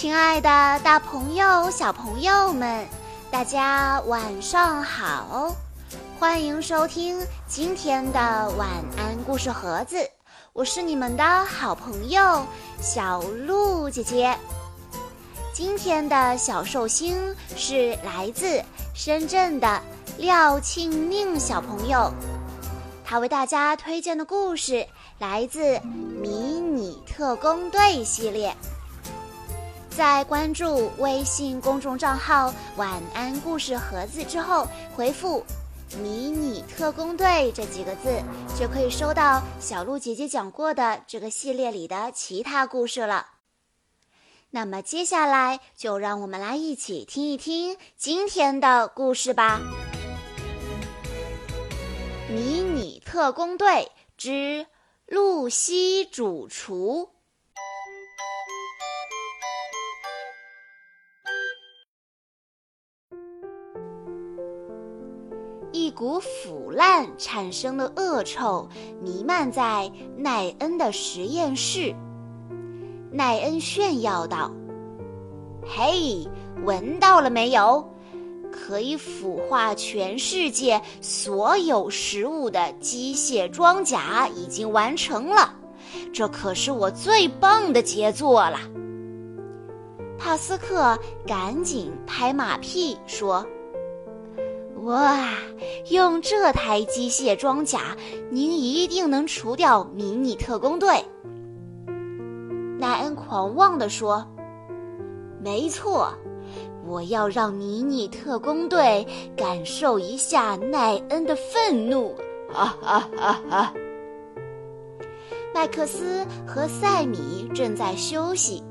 亲爱的，大朋友、小朋友们，大家晚上好！欢迎收听今天的晚安故事盒子，我是你们的好朋友小鹿姐姐。今天的小寿星是来自深圳的廖庆宁小朋友，他为大家推荐的故事来自《迷你特工队》系列。在关注微信公众账号“晚安故事盒子”之后，回复“迷你特工队”这几个字，就可以收到小鹿姐姐讲过的这个系列里的其他故事了。那么接下来就让我们来一起听一听今天的故事吧，《迷你特工队之露西主厨》。股腐烂产生的恶臭弥漫在奈恩的实验室。奈恩炫耀道：“嘿，闻到了没有？可以腐化全世界所有食物的机械装甲已经完成了，这可是我最棒的杰作了。”帕斯克赶紧拍马屁说。哇！用这台机械装甲，您一定能除掉迷你特工队。奈恩狂妄地说：“没错，我要让迷你特工队感受一下奈恩的愤怒！”哈哈哈哈！麦克斯和塞米正在休息，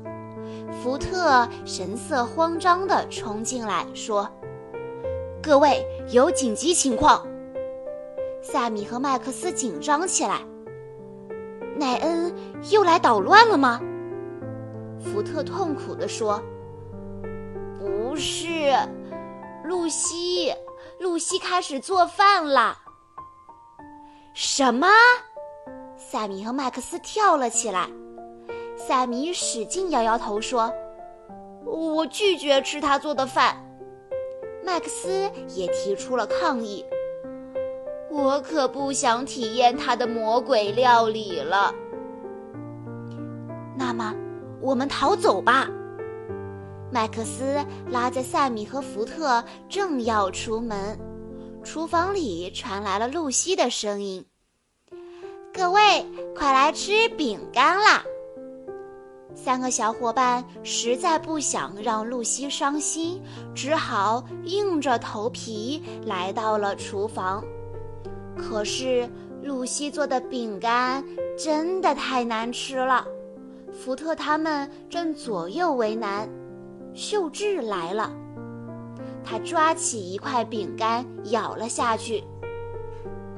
福特神色慌张地冲进来，说。各位，有紧急情况！萨米和麦克斯紧张起来。奈恩又来捣乱了吗？福特痛苦地说：“不是，露西，露西开始做饭了。”什么？萨米和麦克斯跳了起来。萨米使劲摇摇头说：“我拒绝吃他做的饭。”麦克斯也提出了抗议。我可不想体验他的魔鬼料理了。那么，我们逃走吧。麦克斯拉着塞米和福特正要出门，厨房里传来了露西的声音：“各位，快来吃饼干啦！”三个小伙伴实在不想让露西伤心，只好硬着头皮来到了厨房。可是露西做的饼干真的太难吃了，福特他们正左右为难。秀智来了，他抓起一块饼干咬了下去，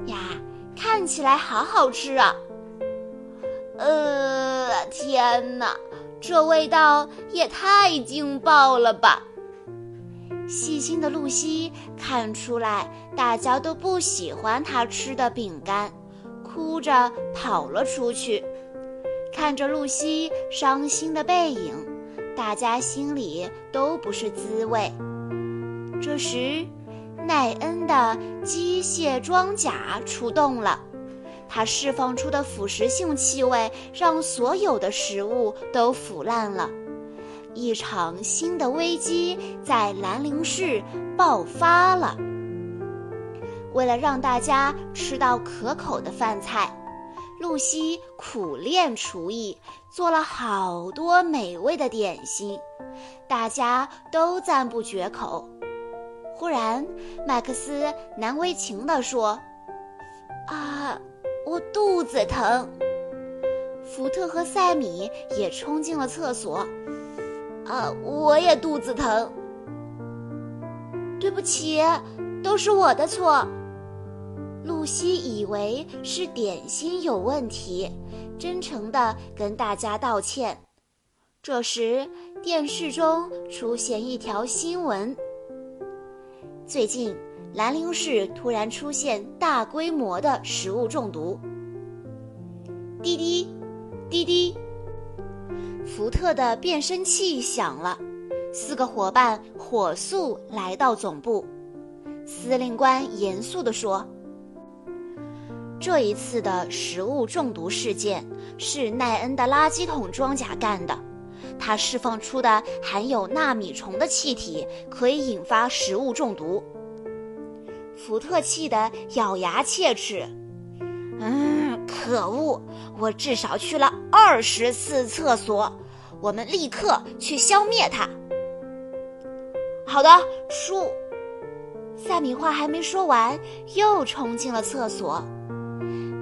呀，看起来好好吃啊！呃，天哪！这味道也太劲爆了吧！细心的露西看出来大家都不喜欢她吃的饼干，哭着跑了出去。看着露西伤心的背影，大家心里都不是滋味。这时，奈恩的机械装甲出动了。它释放出的腐蚀性气味让所有的食物都腐烂了，一场新的危机在兰陵市爆发了。为了让大家吃到可口的饭菜，露西苦练厨艺，做了好多美味的点心，大家都赞不绝口。忽然，麦克斯难为情地说：“啊。”我肚子疼。福特和塞米也冲进了厕所。啊，我也肚子疼。对不起，都是我的错。露西以为是点心有问题，真诚地跟大家道歉。这时，电视中出现一条新闻：最近。兰陵市突然出现大规模的食物中毒。滴滴，滴滴，福特的变声器响了，四个伙伴火速来到总部。司令官严肃地说：“这一次的食物中毒事件是奈恩的垃圾桶装甲干的，它释放出的含有纳米虫的气体可以引发食物中毒。”福特气得咬牙切齿：“嗯，可恶！我至少去了二十次厕所。我们立刻去消灭它。”好的，叔。萨米话还没说完，又冲进了厕所。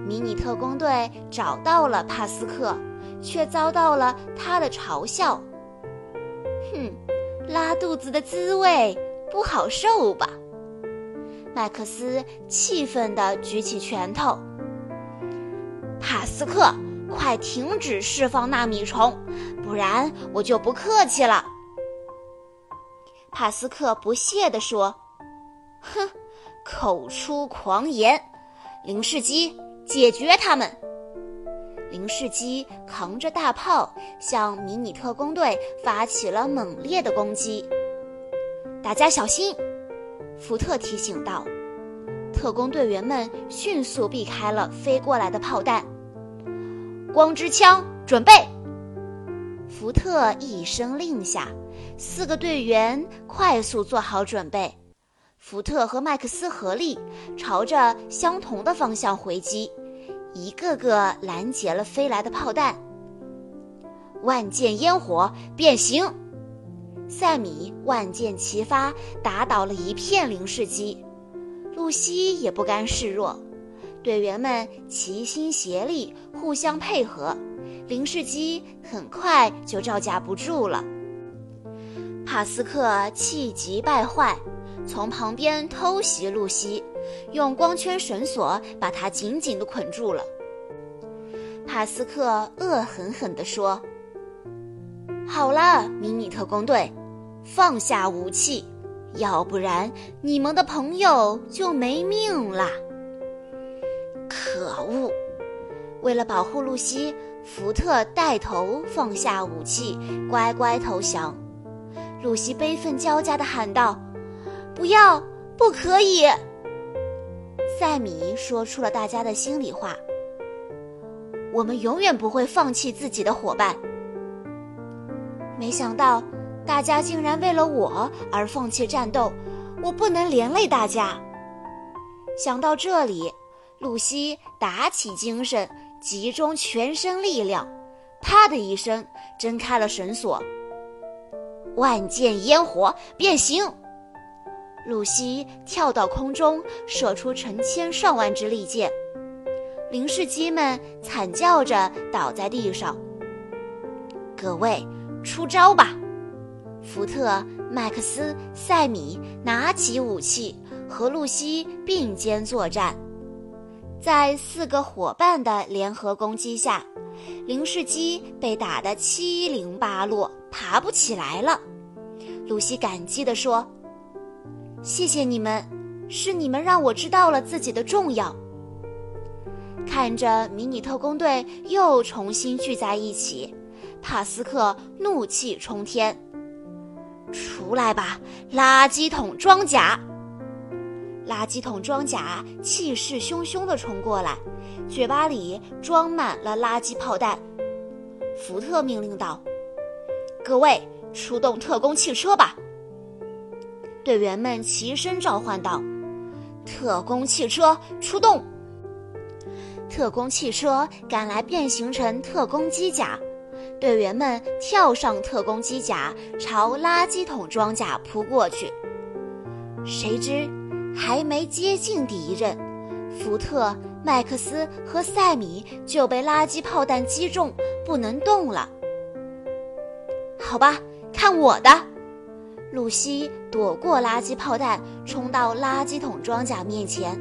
迷你特工队找到了帕斯克，却遭到了他的嘲笑。哼，拉肚子的滋味不好受吧？麦克斯气愤地举起拳头。帕斯克，快停止释放纳米虫，不然我就不客气了。帕斯克不屑地说。哼，口出狂言！林世基，解决他们！林世基扛着大炮向迷你特工队发起了猛烈的攻击。大家小心！福特提醒道。特工队员们迅速避开了飞过来的炮弹。光之枪准备！福特一声令下，四个队员快速做好准备。福特和麦克斯合力朝着相同的方向回击，一个个拦截了飞来的炮弹。万箭烟火变形，赛米万箭齐发，打倒了一片零式机。露西也不甘示弱，队员们齐心协力，互相配合，零式机很快就招架不住了。帕斯克气急败坏。从旁边偷袭露西，用光圈绳索把她紧紧地捆住了。帕斯克恶狠狠地说：“好了，迷你特工队，放下武器，要不然你们的朋友就没命了。”可恶！为了保护露西，福特带头放下武器，乖乖投降。露西悲愤交加地喊道。不要，不可以！赛米说出了大家的心里话。我们永远不会放弃自己的伙伴。没想到，大家竟然为了我而放弃战斗，我不能连累大家。想到这里，露西打起精神，集中全身力量，啪的一声挣开了绳索，万箭烟火变形。露西跳到空中，射出成千上万支利箭，零式机们惨叫着倒在地上。各位，出招吧！福特、麦克斯、塞米拿起武器，和露西并肩作战。在四个伙伴的联合攻击下，零式机被打得七零八落，爬不起来了。露西感激地说。谢谢你们，是你们让我知道了自己的重要。看着迷你特工队又重新聚在一起，帕斯克怒气冲天：“出来吧，垃圾桶装甲！”垃圾桶装甲气势汹汹地冲过来，嘴巴里装满了垃圾炮弹。福特命令道：“各位，出动特工汽车吧！”队员们齐声召唤道：“特工汽车出动！”特工汽车赶来，变形成特工机甲。队员们跳上特工机甲，朝垃圾桶装甲扑过去。谁知还没接近敌人，福特、麦克斯和塞米就被垃圾炮弹击中，不能动了。好吧，看我的！露西躲过垃圾炮弹，冲到垃圾桶装甲面前。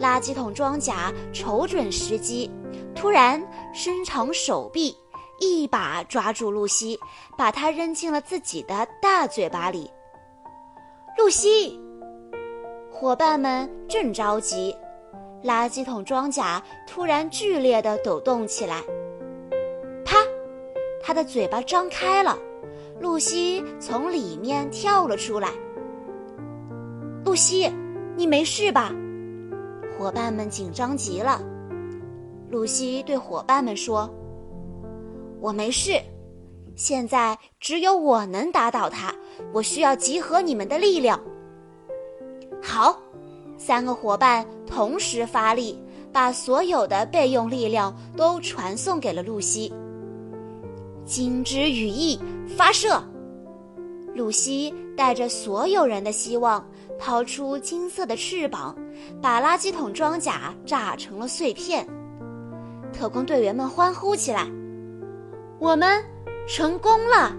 垃圾桶装甲瞅准时机，突然伸长手臂，一把抓住露西，把她扔进了自己的大嘴巴里。露西，伙伴们正着急，垃圾桶装甲突然剧烈地抖动起来。啪！他的嘴巴张开了，露西从里面跳了出来。露西，你没事吧？伙伴们紧张极了。露西对伙伴们说：“我没事，现在只有我能打倒他。我需要集合你们的力量。”好，三个伙伴同时发力。把所有的备用力量都传送给了露西。金枝羽翼发射，露西带着所有人的希望，抛出金色的翅膀，把垃圾桶装甲炸成了碎片。特工队员们欢呼起来：“我们成功了！”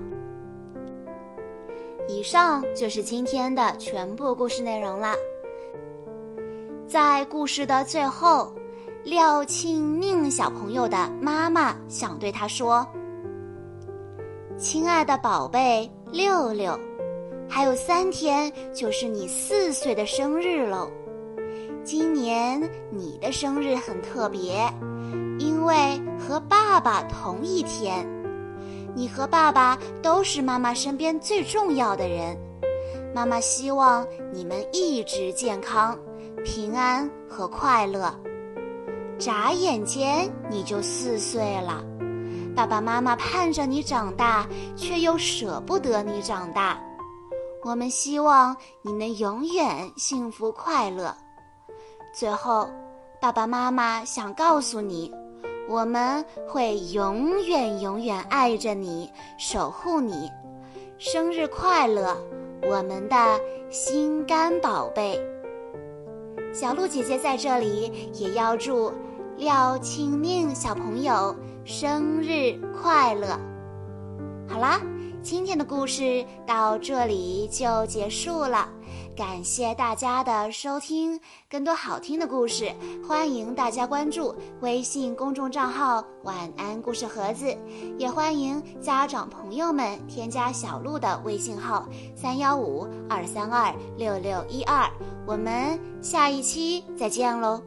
以上就是今天的全部故事内容了。在故事的最后。廖庆宁小朋友的妈妈想对他说：“亲爱的宝贝六六，还有三天就是你四岁的生日喽。今年你的生日很特别，因为和爸爸同一天。你和爸爸都是妈妈身边最重要的人。妈妈希望你们一直健康、平安和快乐。”眨眼间你就四岁了，爸爸妈妈盼着你长大，却又舍不得你长大。我们希望你能永远幸福快乐。最后，爸爸妈妈想告诉你，我们会永远永远爱着你，守护你。生日快乐，我们的心肝宝贝！小鹿姐姐在这里也要祝。廖庆宁小朋友生日快乐！好啦，今天的故事到这里就结束了，感谢大家的收听。更多好听的故事，欢迎大家关注微信公众账号“晚安故事盒子”，也欢迎家长朋友们添加小鹿的微信号三幺五二三二六六一二。我们下一期再见喽！